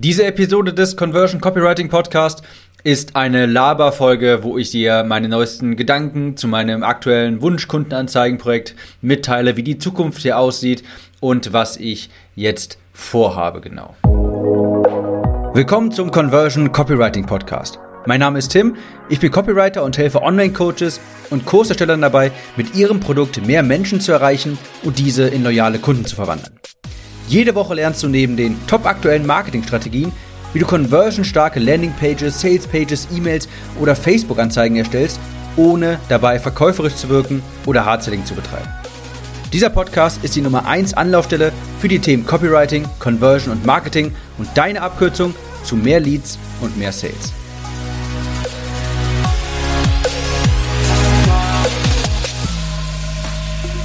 Diese Episode des Conversion Copywriting Podcast ist eine Laberfolge, wo ich dir meine neuesten Gedanken zu meinem aktuellen Wunschkundenanzeigenprojekt mitteile, wie die Zukunft hier aussieht und was ich jetzt vorhabe genau. Willkommen zum Conversion Copywriting Podcast. Mein Name ist Tim, ich bin Copywriter und helfe Online-Coaches und Kurserstellern dabei, mit ihrem Produkt mehr Menschen zu erreichen und diese in loyale Kunden zu verwandeln. Jede Woche lernst du neben den top aktuellen Marketingstrategien, wie du conversionstarke Landingpages, Salespages, E-Mails oder Facebook-Anzeigen erstellst, ohne dabei verkäuferisch zu wirken oder Hardselling zu betreiben. Dieser Podcast ist die Nummer 1 Anlaufstelle für die Themen Copywriting, Conversion und Marketing und deine Abkürzung zu mehr Leads und mehr Sales.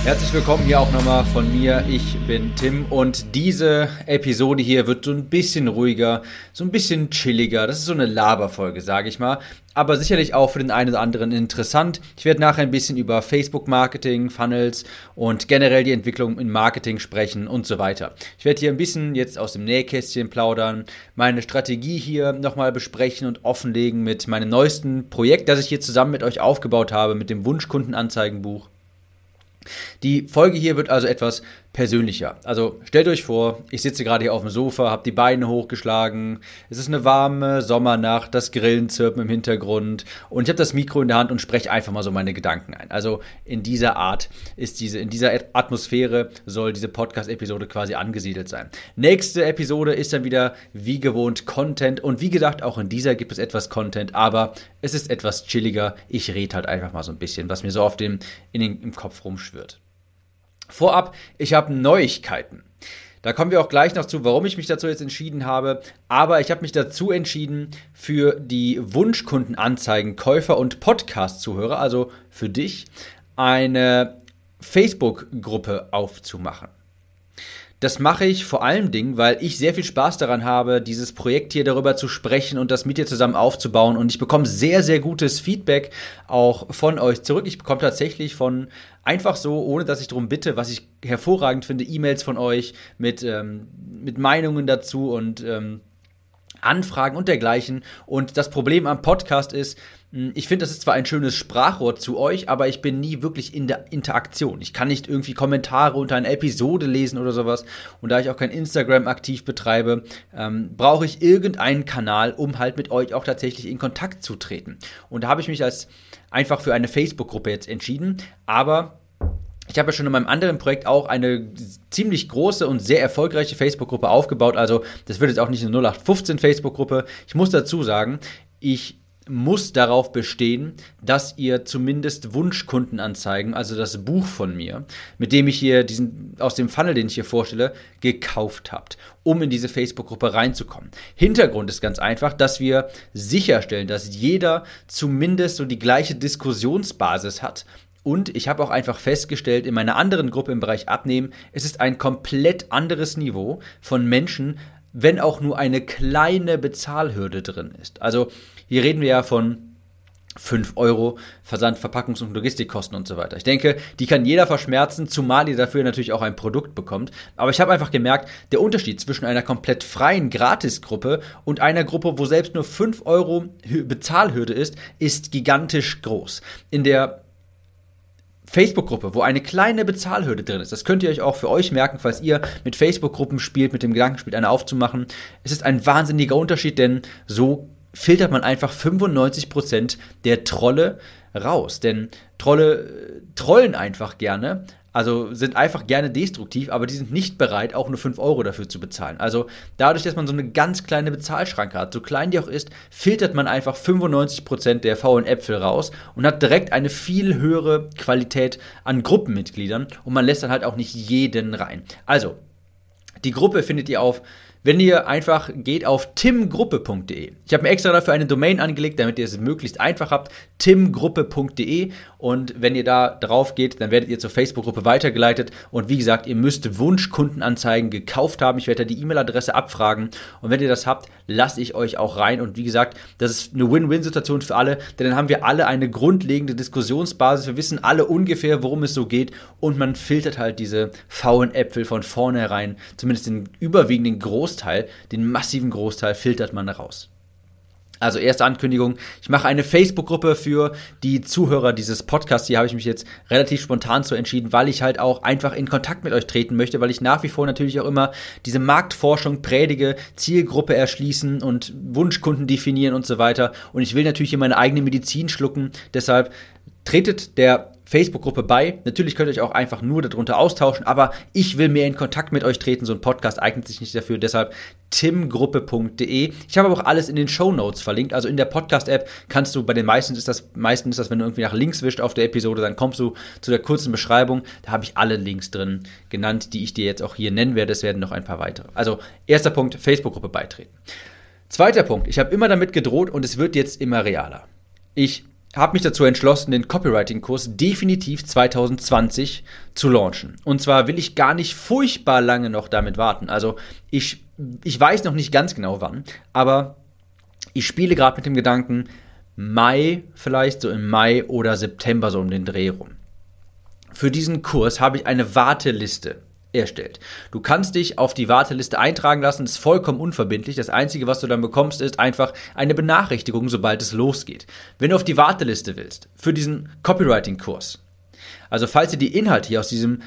Herzlich willkommen hier auch nochmal von mir. Ich bin Tim und diese Episode hier wird so ein bisschen ruhiger, so ein bisschen chilliger. Das ist so eine Laberfolge, sage ich mal. Aber sicherlich auch für den einen oder anderen interessant. Ich werde nachher ein bisschen über Facebook-Marketing, Funnels und generell die Entwicklung in Marketing sprechen und so weiter. Ich werde hier ein bisschen jetzt aus dem Nähkästchen plaudern, meine Strategie hier nochmal besprechen und offenlegen mit meinem neuesten Projekt, das ich hier zusammen mit euch aufgebaut habe, mit dem Wunschkundenanzeigenbuch. Die Folge hier wird also etwas persönlicher. Also stellt euch vor, ich sitze gerade hier auf dem Sofa, habe die Beine hochgeschlagen, es ist eine warme Sommernacht, das Grillen zirpen im Hintergrund und ich habe das Mikro in der Hand und spreche einfach mal so meine Gedanken ein. Also in dieser Art ist diese, in dieser Atmosphäre soll diese Podcast-Episode quasi angesiedelt sein. Nächste Episode ist dann wieder wie gewohnt Content und wie gesagt, auch in dieser gibt es etwas Content, aber es ist etwas chilliger. Ich rede halt einfach mal so ein bisschen, was mir so auf dem, in den, im Kopf rumschwirrt. Vorab, ich habe Neuigkeiten. Da kommen wir auch gleich noch zu, warum ich mich dazu jetzt entschieden habe. Aber ich habe mich dazu entschieden, für die Wunschkundenanzeigen, Käufer und Podcast-Zuhörer, also für dich, eine Facebook-Gruppe aufzumachen. Das mache ich vor allen Dingen, weil ich sehr viel Spaß daran habe, dieses Projekt hier darüber zu sprechen und das mit dir zusammen aufzubauen. Und ich bekomme sehr, sehr gutes Feedback auch von euch zurück. Ich bekomme tatsächlich von einfach so, ohne dass ich darum bitte, was ich hervorragend finde, E-Mails von euch mit, ähm, mit Meinungen dazu und ähm, Anfragen und dergleichen. Und das Problem am Podcast ist, hm, ich finde, das ist zwar ein schönes Sprachrohr zu euch, aber ich bin nie wirklich in der Interaktion. Ich kann nicht irgendwie Kommentare unter einer Episode lesen oder sowas. Und da ich auch kein Instagram aktiv betreibe, ähm, brauche ich irgendeinen Kanal, um halt mit euch auch tatsächlich in Kontakt zu treten. Und da habe ich mich als einfach für eine Facebook-Gruppe jetzt entschieden. Aber ich habe ja schon in meinem anderen Projekt auch eine ziemlich große und sehr erfolgreiche Facebook-Gruppe aufgebaut. Also das wird jetzt auch nicht eine 0815 Facebook-Gruppe. Ich muss dazu sagen, ich muss darauf bestehen, dass ihr zumindest Wunschkundenanzeigen, also das Buch von mir, mit dem ich hier diesen aus dem Funnel, den ich hier vorstelle, gekauft habt, um in diese Facebook-Gruppe reinzukommen. Hintergrund ist ganz einfach, dass wir sicherstellen, dass jeder zumindest so die gleiche Diskussionsbasis hat und ich habe auch einfach festgestellt, in meiner anderen Gruppe im Bereich Abnehmen, es ist ein komplett anderes Niveau von Menschen, wenn auch nur eine kleine Bezahlhürde drin ist. Also hier reden wir ja von 5 Euro Versand, Verpackungs- und Logistikkosten und so weiter. Ich denke, die kann jeder verschmerzen, zumal ihr dafür natürlich auch ein Produkt bekommt. Aber ich habe einfach gemerkt, der Unterschied zwischen einer komplett freien Gratisgruppe und einer Gruppe, wo selbst nur 5 Euro Bezahlhürde ist, ist gigantisch groß. In der Facebook-Gruppe, wo eine kleine Bezahlhürde drin ist. Das könnt ihr euch auch für euch merken, falls ihr mit Facebook-Gruppen spielt, mit dem Gedanken spielt, eine aufzumachen. Es ist ein wahnsinniger Unterschied, denn so filtert man einfach 95% der Trolle raus. Denn Trolle äh, trollen einfach gerne, also sind einfach gerne destruktiv, aber die sind nicht bereit, auch nur 5 Euro dafür zu bezahlen. Also dadurch, dass man so eine ganz kleine Bezahlschranke hat, so klein die auch ist, filtert man einfach 95% der faulen Äpfel raus und hat direkt eine viel höhere Qualität an Gruppenmitgliedern und man lässt dann halt auch nicht jeden rein. Also, die Gruppe findet ihr auf wenn ihr einfach geht auf timgruppe.de. Ich habe mir extra dafür eine Domain angelegt, damit ihr es möglichst einfach habt. timgruppe.de und wenn ihr da drauf geht, dann werdet ihr zur Facebook-Gruppe weitergeleitet und wie gesagt, ihr müsst Wunschkundenanzeigen gekauft haben. Ich werde da die E-Mail-Adresse abfragen und wenn ihr das habt, lasse ich euch auch rein und wie gesagt, das ist eine Win-Win-Situation für alle, denn dann haben wir alle eine grundlegende Diskussionsbasis. Wir wissen alle ungefähr, worum es so geht und man filtert halt diese faulen Äpfel von vornherein, zumindest den überwiegenden Großteil Großteil, den massiven Großteil filtert man raus. Also erste Ankündigung, ich mache eine Facebook-Gruppe für die Zuhörer dieses Podcasts. Hier habe ich mich jetzt relativ spontan zu entschieden, weil ich halt auch einfach in Kontakt mit euch treten möchte, weil ich nach wie vor natürlich auch immer diese Marktforschung predige, Zielgruppe erschließen und Wunschkunden definieren und so weiter. Und ich will natürlich hier meine eigene Medizin schlucken. Deshalb tretet der Facebook-Gruppe bei. Natürlich könnt ihr euch auch einfach nur darunter austauschen, aber ich will mehr in Kontakt mit euch treten. So ein Podcast eignet sich nicht dafür. Deshalb timgruppe.de. Ich habe aber auch alles in den Show Notes verlinkt. Also in der Podcast-App kannst du, bei den meisten ist das, meisten ist das, wenn du irgendwie nach links wischst auf der Episode, dann kommst du zu der kurzen Beschreibung. Da habe ich alle Links drin genannt, die ich dir jetzt auch hier nennen werde. Es werden noch ein paar weitere. Also erster Punkt, Facebook-Gruppe beitreten. Zweiter Punkt, ich habe immer damit gedroht und es wird jetzt immer realer. Ich habe mich dazu entschlossen, den Copywriting-Kurs definitiv 2020 zu launchen. Und zwar will ich gar nicht furchtbar lange noch damit warten. Also ich, ich weiß noch nicht ganz genau wann, aber ich spiele gerade mit dem Gedanken, Mai, vielleicht so im Mai oder September so um den Dreh rum. Für diesen Kurs habe ich eine Warteliste erstellt. Du kannst dich auf die Warteliste eintragen lassen, ist vollkommen unverbindlich. Das Einzige, was du dann bekommst, ist einfach eine Benachrichtigung, sobald es losgeht. Wenn du auf die Warteliste willst, für diesen Copywriting-Kurs, also falls dir die Inhalte hier aus diesem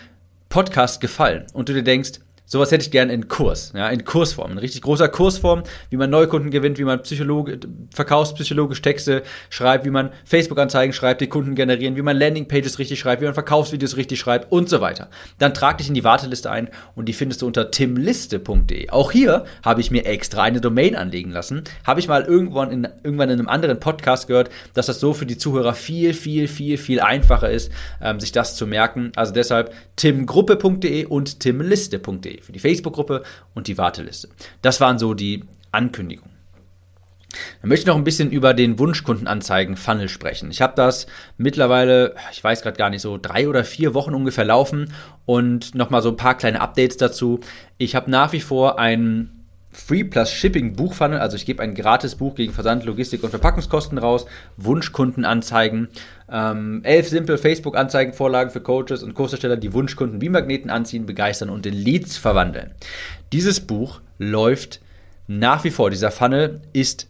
Podcast gefallen und du dir denkst, Sowas hätte ich gern in Kurs, ja, in Kursform, in richtig großer Kursform, wie man Neukunden gewinnt, wie man Psychologe, verkaufspsychologisch Texte schreibt, wie man Facebook-Anzeigen schreibt, die Kunden generieren, wie man Landingpages richtig schreibt, wie man Verkaufsvideos richtig schreibt und so weiter. Dann trag dich in die Warteliste ein und die findest du unter timliste.de. Auch hier habe ich mir extra eine Domain anlegen lassen. Habe ich mal irgendwann in, irgendwann in einem anderen Podcast gehört, dass das so für die Zuhörer viel, viel, viel, viel einfacher ist, ähm, sich das zu merken. Also deshalb timgruppe.de und timliste.de für die Facebook-Gruppe und die Warteliste. Das waren so die Ankündigungen. Dann möchte ich noch ein bisschen über den Wunschkundenanzeigen-Funnel sprechen. Ich habe das mittlerweile, ich weiß gerade gar nicht, so drei oder vier Wochen ungefähr laufen und nochmal so ein paar kleine Updates dazu. Ich habe nach wie vor ein Free plus Shipping Buchfunnel, also ich gebe ein gratis Buch gegen Versand, Logistik und Verpackungskosten raus, Wunschkundenanzeigen, ähm, elf simple Facebook-Anzeigenvorlagen für Coaches und Kursersteller, die Wunschkunden wie Magneten anziehen, begeistern und in Leads verwandeln. Dieses Buch läuft nach wie vor. Dieser Funnel ist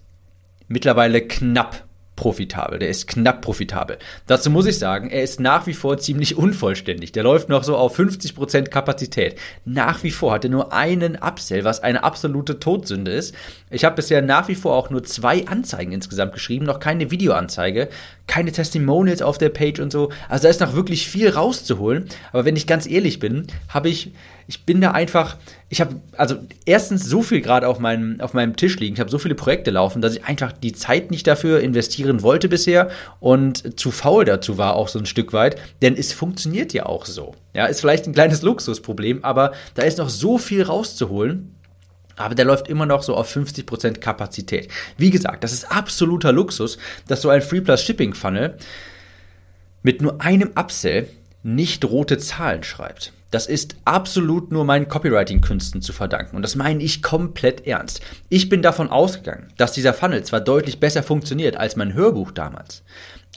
mittlerweile knapp profitabel. Der ist knapp profitabel. Dazu muss ich sagen, er ist nach wie vor ziemlich unvollständig. Der läuft noch so auf 50% Kapazität. Nach wie vor hat er nur einen Upsell, was eine absolute Todsünde ist. Ich habe bisher nach wie vor auch nur zwei Anzeigen insgesamt geschrieben, noch keine Videoanzeige, keine Testimonials auf der Page und so. Also da ist noch wirklich viel rauszuholen. Aber wenn ich ganz ehrlich bin, habe ich ich bin da einfach, ich habe also erstens so viel gerade auf meinem, auf meinem Tisch liegen, ich habe so viele Projekte laufen, dass ich einfach die Zeit nicht dafür investieren wollte bisher und zu faul dazu war auch so ein Stück weit, denn es funktioniert ja auch so. Ja, ist vielleicht ein kleines Luxusproblem, aber da ist noch so viel rauszuholen. Aber der läuft immer noch so auf 50% Kapazität. Wie gesagt, das ist absoluter Luxus, dass so ein Free Plus Shipping Funnel mit nur einem Upsell nicht rote Zahlen schreibt. Das ist absolut nur meinen Copywriting-Künsten zu verdanken. Und das meine ich komplett ernst. Ich bin davon ausgegangen, dass dieser Funnel zwar deutlich besser funktioniert als mein Hörbuch damals.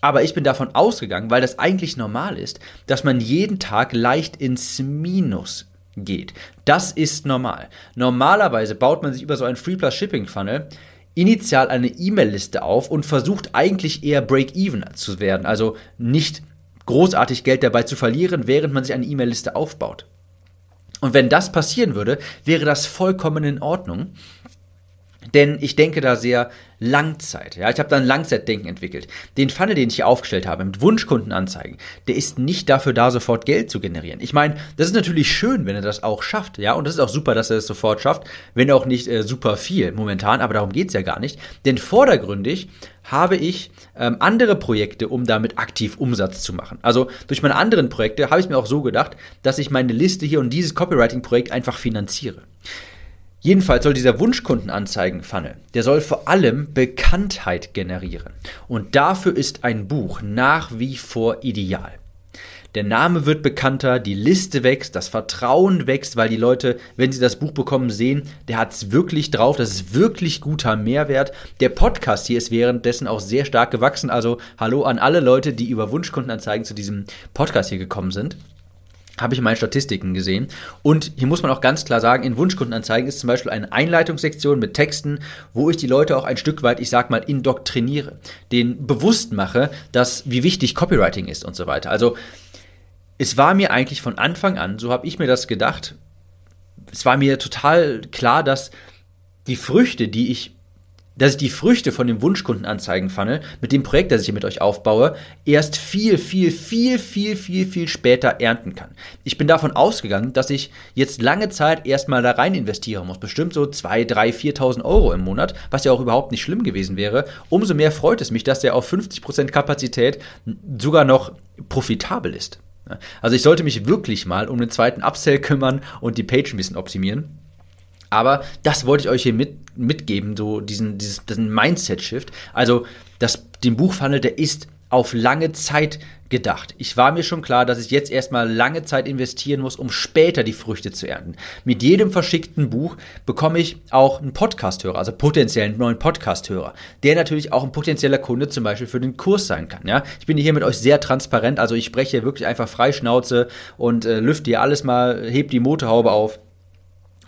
Aber ich bin davon ausgegangen, weil das eigentlich normal ist, dass man jeden Tag leicht ins Minus geht. Das ist normal. Normalerweise baut man sich über so einen Free Plus Shipping Funnel initial eine E-Mail-Liste auf und versucht eigentlich eher Break-Even zu werden. Also nicht großartig Geld dabei zu verlieren, während man sich eine E-Mail-Liste aufbaut. Und wenn das passieren würde, wäre das vollkommen in Ordnung. Denn ich denke da sehr Langzeit. Ja, ich habe da ein Langzeitdenken entwickelt. Den Funnel, den ich hier aufgestellt habe mit Wunschkundenanzeigen, der ist nicht dafür da, sofort Geld zu generieren. Ich meine, das ist natürlich schön, wenn er das auch schafft. Ja, und das ist auch super, dass er es sofort schafft, wenn auch nicht äh, super viel momentan, aber darum geht's ja gar nicht. Denn vordergründig habe ich ähm, andere Projekte, um damit aktiv Umsatz zu machen. Also durch meine anderen Projekte habe ich mir auch so gedacht, dass ich meine Liste hier und dieses Copywriting-Projekt einfach finanziere. Jedenfalls soll dieser Wunschkundenanzeigen-Funnel, der soll vor allem Bekanntheit generieren. Und dafür ist ein Buch nach wie vor ideal. Der Name wird bekannter, die Liste wächst, das Vertrauen wächst, weil die Leute, wenn sie das Buch bekommen, sehen, der hat es wirklich drauf, das ist wirklich guter Mehrwert. Der Podcast hier ist währenddessen auch sehr stark gewachsen. Also hallo an alle Leute, die über Wunschkundenanzeigen zu diesem Podcast hier gekommen sind. Habe ich in meinen Statistiken gesehen. Und hier muss man auch ganz klar sagen, in Wunschkundenanzeigen ist zum Beispiel eine Einleitungssektion mit Texten, wo ich die Leute auch ein Stück weit, ich sag mal, indoktriniere, denen bewusst mache, dass wie wichtig Copywriting ist und so weiter. Also es war mir eigentlich von Anfang an, so habe ich mir das gedacht, es war mir total klar, dass die Früchte, die ich dass ich die Früchte von dem Wunschkundenanzeigen-Funnel mit dem Projekt, das ich hier mit euch aufbaue, erst viel, viel, viel, viel, viel, viel später ernten kann. Ich bin davon ausgegangen, dass ich jetzt lange Zeit erstmal da rein investieren muss. Bestimmt so 2, 3, 4.000 Euro im Monat, was ja auch überhaupt nicht schlimm gewesen wäre. Umso mehr freut es mich, dass der auf 50% Kapazität sogar noch profitabel ist. Also ich sollte mich wirklich mal um den zweiten Upsell kümmern und die Page ein bisschen optimieren. Aber das wollte ich euch hier mit, mitgeben, so diesen, diesen Mindset-Shift. Also, das, den Buchfunnel, der ist auf lange Zeit gedacht. Ich war mir schon klar, dass ich jetzt erstmal lange Zeit investieren muss, um später die Früchte zu ernten. Mit jedem verschickten Buch bekomme ich auch einen Podcast-Hörer, also potenziellen neuen Podcast-Hörer, der natürlich auch ein potenzieller Kunde zum Beispiel für den Kurs sein kann. Ja? Ich bin hier mit euch sehr transparent, also ich spreche wirklich einfach frei Schnauze und äh, lüfte hier alles mal, heb die Motorhaube auf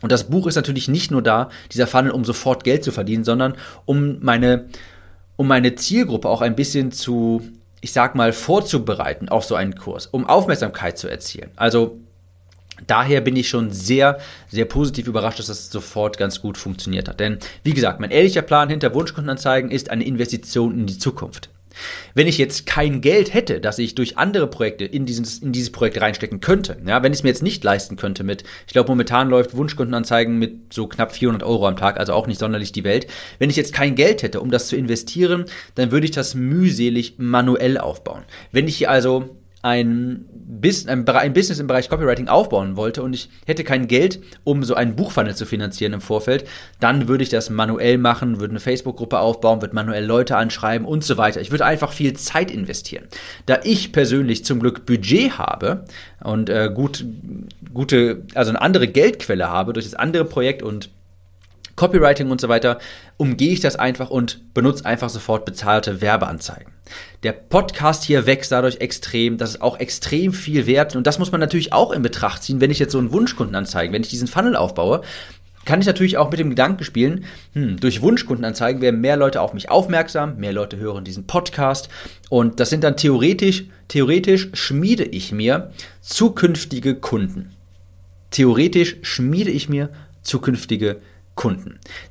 und das Buch ist natürlich nicht nur da, dieser Funnel, um sofort Geld zu verdienen, sondern um meine, um meine Zielgruppe auch ein bisschen zu, ich sag mal, vorzubereiten auf so einen Kurs, um Aufmerksamkeit zu erzielen. Also Daher bin ich schon sehr, sehr positiv überrascht, dass das sofort ganz gut funktioniert hat. Denn, wie gesagt, mein ehrlicher Plan hinter Wunschkundenanzeigen ist eine Investition in die Zukunft. Wenn ich jetzt kein Geld hätte, das ich durch andere Projekte in dieses, in dieses Projekt reinstecken könnte, ja, wenn ich es mir jetzt nicht leisten könnte mit, ich glaube momentan läuft Wunschkundenanzeigen mit so knapp 400 Euro am Tag, also auch nicht sonderlich die Welt. Wenn ich jetzt kein Geld hätte, um das zu investieren, dann würde ich das mühselig manuell aufbauen. Wenn ich hier also ein, Bis ein, ein Business im Bereich Copywriting aufbauen wollte und ich hätte kein Geld, um so einen Buchfunnel zu finanzieren im Vorfeld, dann würde ich das manuell machen, würde eine Facebook-Gruppe aufbauen, würde manuell Leute anschreiben und so weiter. Ich würde einfach viel Zeit investieren. Da ich persönlich zum Glück Budget habe und äh, gut, gute, also eine andere Geldquelle habe durch das andere Projekt und Copywriting und so weiter, umgehe ich das einfach und benutze einfach sofort bezahlte Werbeanzeigen. Der Podcast hier wächst dadurch extrem, das ist auch extrem viel wert und das muss man natürlich auch in Betracht ziehen, wenn ich jetzt so einen Wunschkunden anzeige, wenn ich diesen Funnel aufbaue, kann ich natürlich auch mit dem Gedanken spielen, hm, durch Wunschkundenanzeigen werden mehr Leute auf mich aufmerksam, mehr Leute hören diesen Podcast und das sind dann theoretisch, theoretisch schmiede ich mir zukünftige Kunden. Theoretisch schmiede ich mir zukünftige Kunden.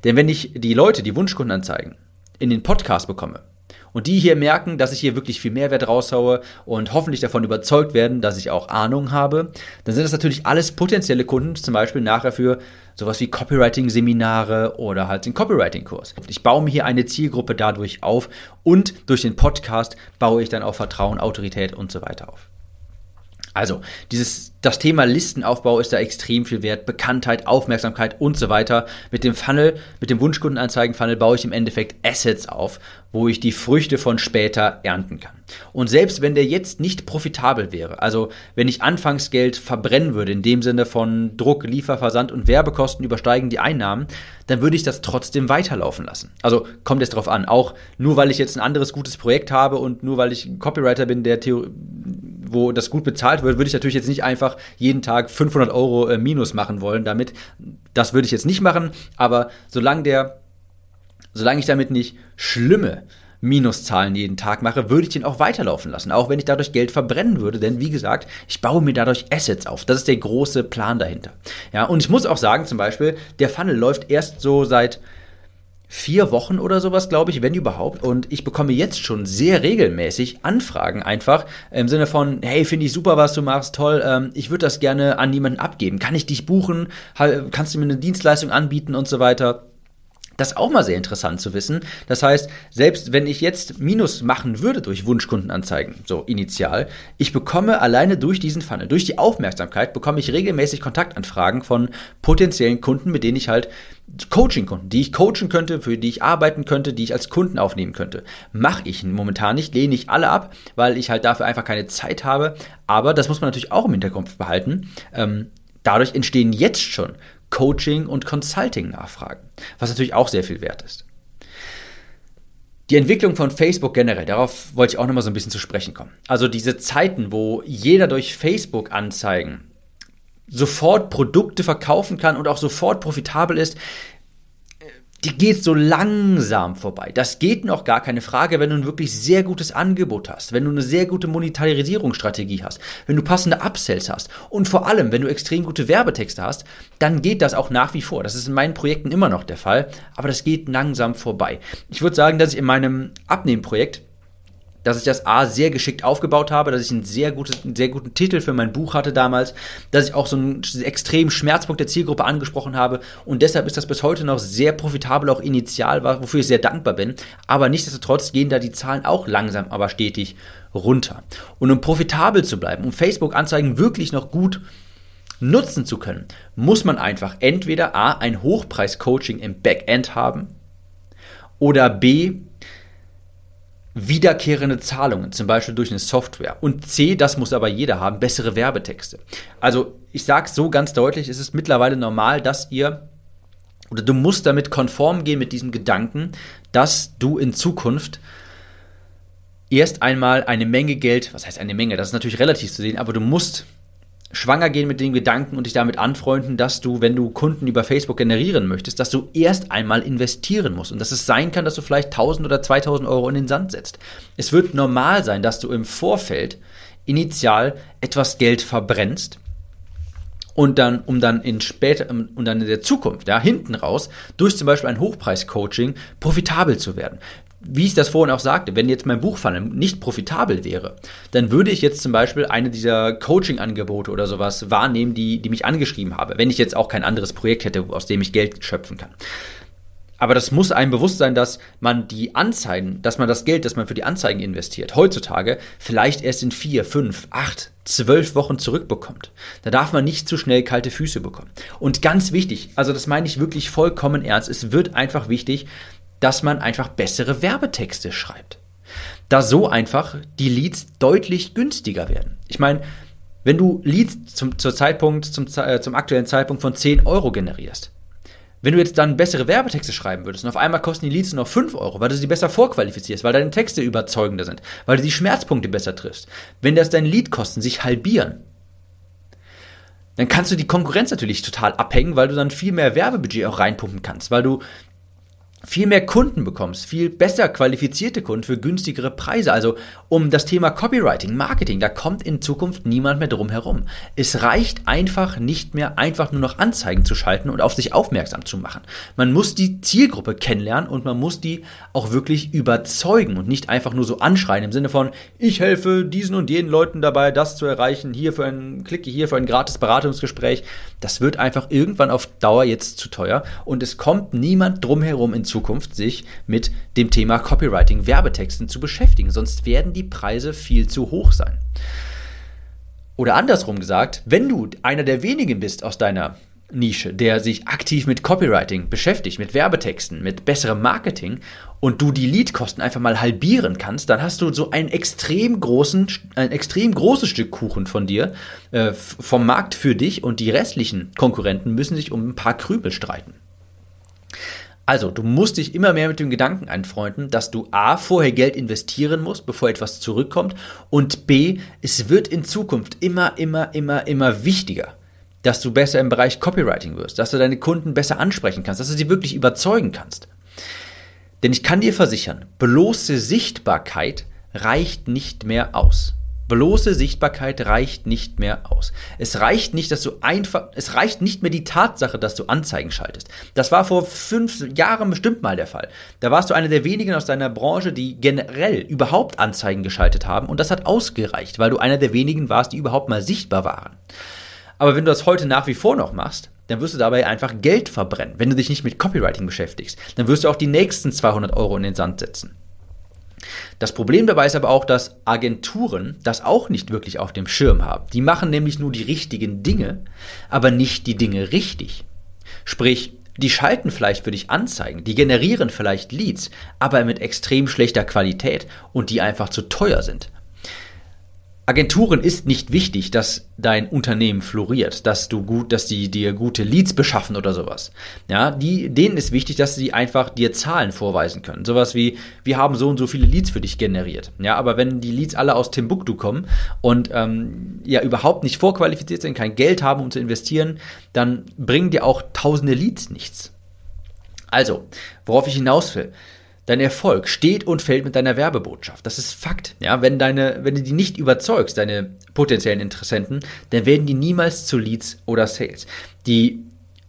Denn wenn ich die Leute, die Wunschkundenanzeigen, in den Podcast bekomme und die hier merken, dass ich hier wirklich viel Mehrwert raushaue und hoffentlich davon überzeugt werden, dass ich auch Ahnung habe, dann sind das natürlich alles potenzielle Kunden, zum Beispiel nachher für sowas wie Copywriting-Seminare oder halt den Copywriting-Kurs. Ich baue mir hier eine Zielgruppe dadurch auf und durch den Podcast baue ich dann auch Vertrauen, Autorität und so weiter auf. Also, dieses, das Thema Listenaufbau ist da extrem viel wert, Bekanntheit, Aufmerksamkeit und so weiter. Mit dem Funnel, mit dem Wunschkundenanzeigen-Funnel baue ich im Endeffekt Assets auf, wo ich die Früchte von später ernten kann. Und selbst wenn der jetzt nicht profitabel wäre, also wenn ich Anfangsgeld verbrennen würde, in dem Sinne von Druck, Lieferversand und Werbekosten übersteigen die Einnahmen, dann würde ich das trotzdem weiterlaufen lassen. Also kommt es darauf an, auch nur weil ich jetzt ein anderes gutes Projekt habe und nur weil ich Copywriter bin, der Theorie wo das gut bezahlt wird, würde ich natürlich jetzt nicht einfach jeden Tag 500 Euro äh, Minus machen wollen damit. Das würde ich jetzt nicht machen, aber solange der, solange ich damit nicht schlimme Minuszahlen jeden Tag mache, würde ich den auch weiterlaufen lassen, auch wenn ich dadurch Geld verbrennen würde, denn wie gesagt, ich baue mir dadurch Assets auf. Das ist der große Plan dahinter. Ja, und ich muss auch sagen, zum Beispiel, der Funnel läuft erst so seit vier Wochen oder sowas, glaube ich, wenn überhaupt. Und ich bekomme jetzt schon sehr regelmäßig Anfragen einfach im Sinne von, hey, finde ich super, was du machst, toll, ähm, ich würde das gerne an jemanden abgeben. Kann ich dich buchen? Kannst du mir eine Dienstleistung anbieten und so weiter? Das auch mal sehr interessant zu wissen. Das heißt, selbst wenn ich jetzt Minus machen würde durch Wunschkundenanzeigen, so initial, ich bekomme alleine durch diesen Funnel, durch die Aufmerksamkeit, bekomme ich regelmäßig Kontaktanfragen von potenziellen Kunden, mit denen ich halt Coaching-Kunden, die ich coachen könnte, für die ich arbeiten könnte, die ich als Kunden aufnehmen könnte. Mache ich momentan nicht, lehne ich alle ab, weil ich halt dafür einfach keine Zeit habe. Aber das muss man natürlich auch im Hinterkopf behalten. Ähm, dadurch entstehen jetzt schon Coaching- und Consulting-Nachfragen, was natürlich auch sehr viel wert ist. Die Entwicklung von Facebook generell, darauf wollte ich auch nochmal so ein bisschen zu sprechen kommen. Also diese Zeiten, wo jeder durch Facebook-Anzeigen sofort Produkte verkaufen kann und auch sofort profitabel ist, die geht so langsam vorbei. Das geht noch gar keine Frage, wenn du ein wirklich sehr gutes Angebot hast, wenn du eine sehr gute Monetarisierungsstrategie hast, wenn du passende Upsells hast und vor allem, wenn du extrem gute Werbetexte hast, dann geht das auch nach wie vor. Das ist in meinen Projekten immer noch der Fall, aber das geht langsam vorbei. Ich würde sagen, dass ich in meinem Abnehmprojekt dass ich das A sehr geschickt aufgebaut habe, dass ich einen sehr, gutes, einen sehr guten Titel für mein Buch hatte damals, dass ich auch so einen extremen Schmerzpunkt der Zielgruppe angesprochen habe und deshalb ist das bis heute noch sehr profitabel, auch initial wofür ich sehr dankbar bin. Aber nichtsdestotrotz gehen da die Zahlen auch langsam, aber stetig runter. Und um profitabel zu bleiben, um Facebook-Anzeigen wirklich noch gut nutzen zu können, muss man einfach entweder A, ein Hochpreis-Coaching im Backend haben oder B, wiederkehrende Zahlungen, zum Beispiel durch eine Software. Und C, das muss aber jeder haben, bessere Werbetexte. Also ich sage so ganz deutlich, es ist mittlerweile normal, dass ihr oder du musst damit konform gehen mit diesem Gedanken, dass du in Zukunft erst einmal eine Menge Geld, was heißt eine Menge, das ist natürlich relativ zu sehen, aber du musst schwanger gehen mit dem Gedanken und dich damit anfreunden, dass du, wenn du Kunden über Facebook generieren möchtest, dass du erst einmal investieren musst und dass es sein kann, dass du vielleicht 1000 oder 2000 Euro in den Sand setzt. Es wird normal sein, dass du im Vorfeld initial etwas Geld verbrennst und dann, um dann in später, und dann in der Zukunft, ja, hinten raus, durch zum Beispiel ein Hochpreis-Coaching profitabel zu werden wie ich das vorhin auch sagte, wenn jetzt mein Buchfunnel nicht profitabel wäre, dann würde ich jetzt zum Beispiel eine dieser Coaching-Angebote oder sowas wahrnehmen, die, die mich angeschrieben habe, wenn ich jetzt auch kein anderes Projekt hätte, aus dem ich Geld schöpfen kann. Aber das muss einem bewusst sein, dass man die Anzeigen, dass man das Geld, das man für die Anzeigen investiert, heutzutage vielleicht erst in vier, fünf, acht, zwölf Wochen zurückbekommt. Da darf man nicht zu schnell kalte Füße bekommen. Und ganz wichtig, also das meine ich wirklich vollkommen ernst, es wird einfach wichtig, dass man einfach bessere Werbetexte schreibt. Da so einfach die Leads deutlich günstiger werden. Ich meine, wenn du Leads zum, zur Zeitpunkt, zum, äh, zum aktuellen Zeitpunkt von 10 Euro generierst, wenn du jetzt dann bessere Werbetexte schreiben würdest und auf einmal kosten die Leads nur noch 5 Euro, weil du sie besser vorqualifizierst, weil deine Texte überzeugender sind, weil du die Schmerzpunkte besser triffst, wenn das deine Leadkosten sich halbieren, dann kannst du die Konkurrenz natürlich total abhängen, weil du dann viel mehr Werbebudget auch reinpumpen kannst, weil du viel mehr Kunden bekommst, viel besser qualifizierte Kunden für günstigere Preise. Also um das Thema Copywriting, Marketing, da kommt in Zukunft niemand mehr drum herum. Es reicht einfach nicht mehr, einfach nur noch Anzeigen zu schalten und auf sich aufmerksam zu machen. Man muss die Zielgruppe kennenlernen und man muss die auch wirklich überzeugen und nicht einfach nur so anschreien im Sinne von, ich helfe diesen und jenen Leuten dabei, das zu erreichen, hier für ein, klicke hier für ein gratis Beratungsgespräch. Das wird einfach irgendwann auf Dauer jetzt zu teuer und es kommt niemand drum herum in Zukunft sich mit dem Thema Copywriting, Werbetexten zu beschäftigen, sonst werden die Preise viel zu hoch sein. Oder andersrum gesagt, wenn du einer der wenigen bist aus deiner Nische, der sich aktiv mit Copywriting beschäftigt, mit Werbetexten, mit besserem Marketing und du die Leadkosten einfach mal halbieren kannst, dann hast du so einen extrem großen, ein extrem großes Stück Kuchen von dir äh, vom Markt für dich und die restlichen Konkurrenten müssen sich um ein paar Krübel streiten. Also, du musst dich immer mehr mit dem Gedanken anfreunden, dass du A, vorher Geld investieren musst, bevor etwas zurückkommt und B, es wird in Zukunft immer, immer, immer, immer wichtiger, dass du besser im Bereich Copywriting wirst, dass du deine Kunden besser ansprechen kannst, dass du sie wirklich überzeugen kannst. Denn ich kann dir versichern, bloße Sichtbarkeit reicht nicht mehr aus. Bloße Sichtbarkeit reicht nicht mehr aus. Es reicht nicht, dass du einfach, es reicht nicht mehr die Tatsache, dass du Anzeigen schaltest. Das war vor fünf Jahren bestimmt mal der Fall. Da warst du einer der wenigen aus deiner Branche, die generell überhaupt Anzeigen geschaltet haben und das hat ausgereicht, weil du einer der wenigen warst, die überhaupt mal sichtbar waren. Aber wenn du das heute nach wie vor noch machst, dann wirst du dabei einfach Geld verbrennen. Wenn du dich nicht mit Copywriting beschäftigst, dann wirst du auch die nächsten 200 Euro in den Sand setzen. Das Problem dabei ist aber auch, dass Agenturen das auch nicht wirklich auf dem Schirm haben. Die machen nämlich nur die richtigen Dinge, aber nicht die Dinge richtig. Sprich, die schalten vielleicht für dich Anzeigen, die generieren vielleicht Leads, aber mit extrem schlechter Qualität und die einfach zu teuer sind. Agenturen ist nicht wichtig, dass dein Unternehmen floriert, dass du gut, dass die dir gute Leads beschaffen oder sowas. Ja, die, denen ist wichtig, dass sie einfach dir Zahlen vorweisen können. Sowas wie, wir haben so und so viele Leads für dich generiert. Ja, aber wenn die Leads alle aus Timbuktu kommen und ähm, ja überhaupt nicht vorqualifiziert sind, kein Geld haben, um zu investieren, dann bringen dir auch tausende Leads nichts. Also, worauf ich hinaus will. Dein Erfolg steht und fällt mit deiner Werbebotschaft. Das ist Fakt. Ja, wenn deine, wenn du die nicht überzeugst, deine potenziellen Interessenten, dann werden die niemals zu Leads oder Sales. Die,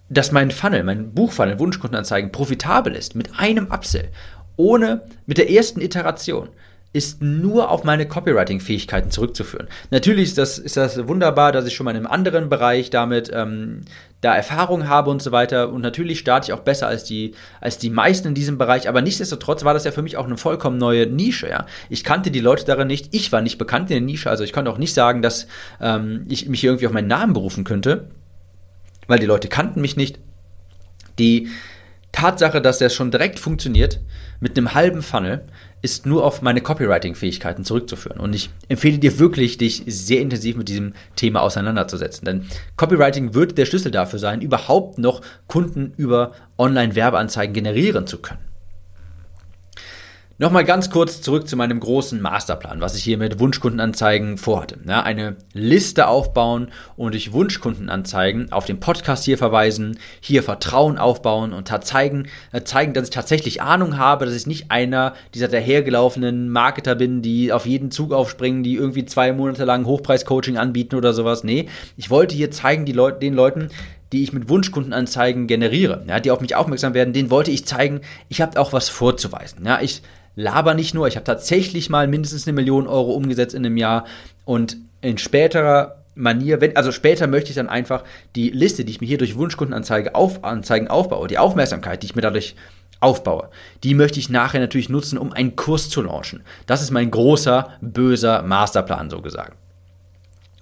dass mein Funnel, mein Buchfunnel, Wunschkundenanzeigen profitabel ist mit einem Upsell, ohne, mit der ersten Iteration, ist nur auf meine Copywriting-Fähigkeiten zurückzuführen. Natürlich ist das, ist das wunderbar, dass ich schon mal in einem anderen Bereich damit ähm, da Erfahrung habe und so weiter. Und natürlich starte ich auch besser als die, als die meisten in diesem Bereich. Aber nichtsdestotrotz war das ja für mich auch eine vollkommen neue Nische. Ja? Ich kannte die Leute darin nicht. Ich war nicht bekannt in der Nische. Also ich konnte auch nicht sagen, dass ähm, ich mich irgendwie auf meinen Namen berufen könnte, weil die Leute kannten mich nicht. Die Tatsache, dass das schon direkt funktioniert, mit einem halben Funnel, ist nur auf meine Copywriting-Fähigkeiten zurückzuführen. Und ich empfehle dir wirklich, dich sehr intensiv mit diesem Thema auseinanderzusetzen. Denn Copywriting wird der Schlüssel dafür sein, überhaupt noch Kunden über Online-Werbeanzeigen generieren zu können. Nochmal ganz kurz zurück zu meinem großen Masterplan, was ich hier mit Wunschkundenanzeigen vorhatte. Ja, eine Liste aufbauen und durch Wunschkundenanzeigen auf den Podcast hier verweisen, hier Vertrauen aufbauen und zeigen, äh, zeigen, dass ich tatsächlich Ahnung habe, dass ich nicht einer dieser dahergelaufenen Marketer bin, die auf jeden Zug aufspringen, die irgendwie zwei Monate lang Hochpreis-Coaching anbieten oder sowas. Nee, ich wollte hier zeigen, die Leut den Leuten, die ich mit Wunschkundenanzeigen generiere, ja, die auf mich aufmerksam werden, denen wollte ich zeigen, ich habe auch was vorzuweisen. Ja, ich laber nicht nur, ich habe tatsächlich mal mindestens eine Million Euro umgesetzt in einem Jahr und in späterer Manier, wenn, also später möchte ich dann einfach die Liste, die ich mir hier durch Wunschkundenanzeigen auf, Anzeigen aufbaue, die Aufmerksamkeit, die ich mir dadurch aufbaue, die möchte ich nachher natürlich nutzen, um einen Kurs zu launchen. Das ist mein großer, böser Masterplan, so gesagt.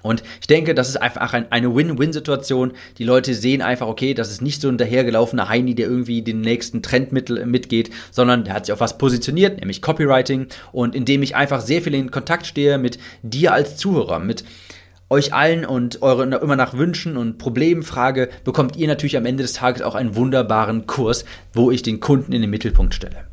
Und ich denke, das ist einfach eine Win-Win-Situation. Die Leute sehen einfach, okay, das ist nicht so ein dahergelaufener Heini, der irgendwie den nächsten Trend mit, mitgeht, sondern der hat sich auf was positioniert, nämlich Copywriting. Und indem ich einfach sehr viel in Kontakt stehe mit dir als Zuhörer, mit euch allen und eure immer nach Wünschen und Problemen frage, bekommt ihr natürlich am Ende des Tages auch einen wunderbaren Kurs, wo ich den Kunden in den Mittelpunkt stelle.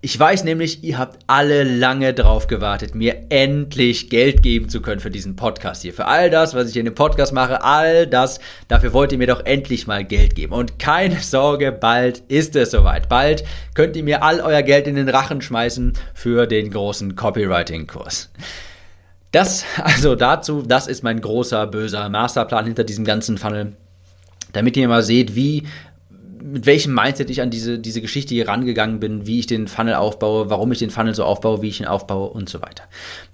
Ich weiß nämlich, ihr habt alle lange drauf gewartet, mir endlich Geld geben zu können für diesen Podcast hier. Für all das, was ich in dem Podcast mache, all das, dafür wollt ihr mir doch endlich mal Geld geben. Und keine Sorge, bald ist es soweit. Bald könnt ihr mir all euer Geld in den Rachen schmeißen für den großen Copywriting-Kurs. Das, also dazu, das ist mein großer, böser Masterplan hinter diesem ganzen Funnel damit ihr mal seht, wie mit welchem Mindset ich an diese, diese Geschichte hier rangegangen bin, wie ich den Funnel aufbaue, warum ich den Funnel so aufbaue, wie ich ihn aufbaue und so weiter.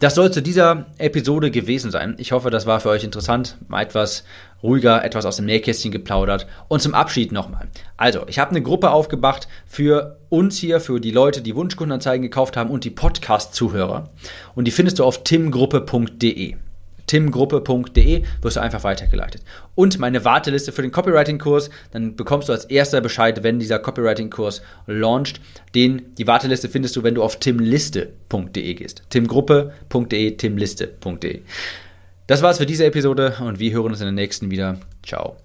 Das soll zu dieser Episode gewesen sein. Ich hoffe, das war für euch interessant, mal etwas ruhiger, etwas aus dem Nähkästchen geplaudert. Und zum Abschied nochmal. Also, ich habe eine Gruppe aufgemacht für uns hier, für die Leute, die Wunschkundenanzeigen gekauft haben und die Podcast-Zuhörer. Und die findest du auf timgruppe.de timgruppe.de wirst du einfach weitergeleitet. Und meine Warteliste für den Copywriting-Kurs, dann bekommst du als erster Bescheid, wenn dieser Copywriting-Kurs launcht. Den, die Warteliste findest du, wenn du auf timliste.de gehst. timgruppe.de, timliste.de. Das war's für diese Episode und wir hören uns in der nächsten wieder. Ciao.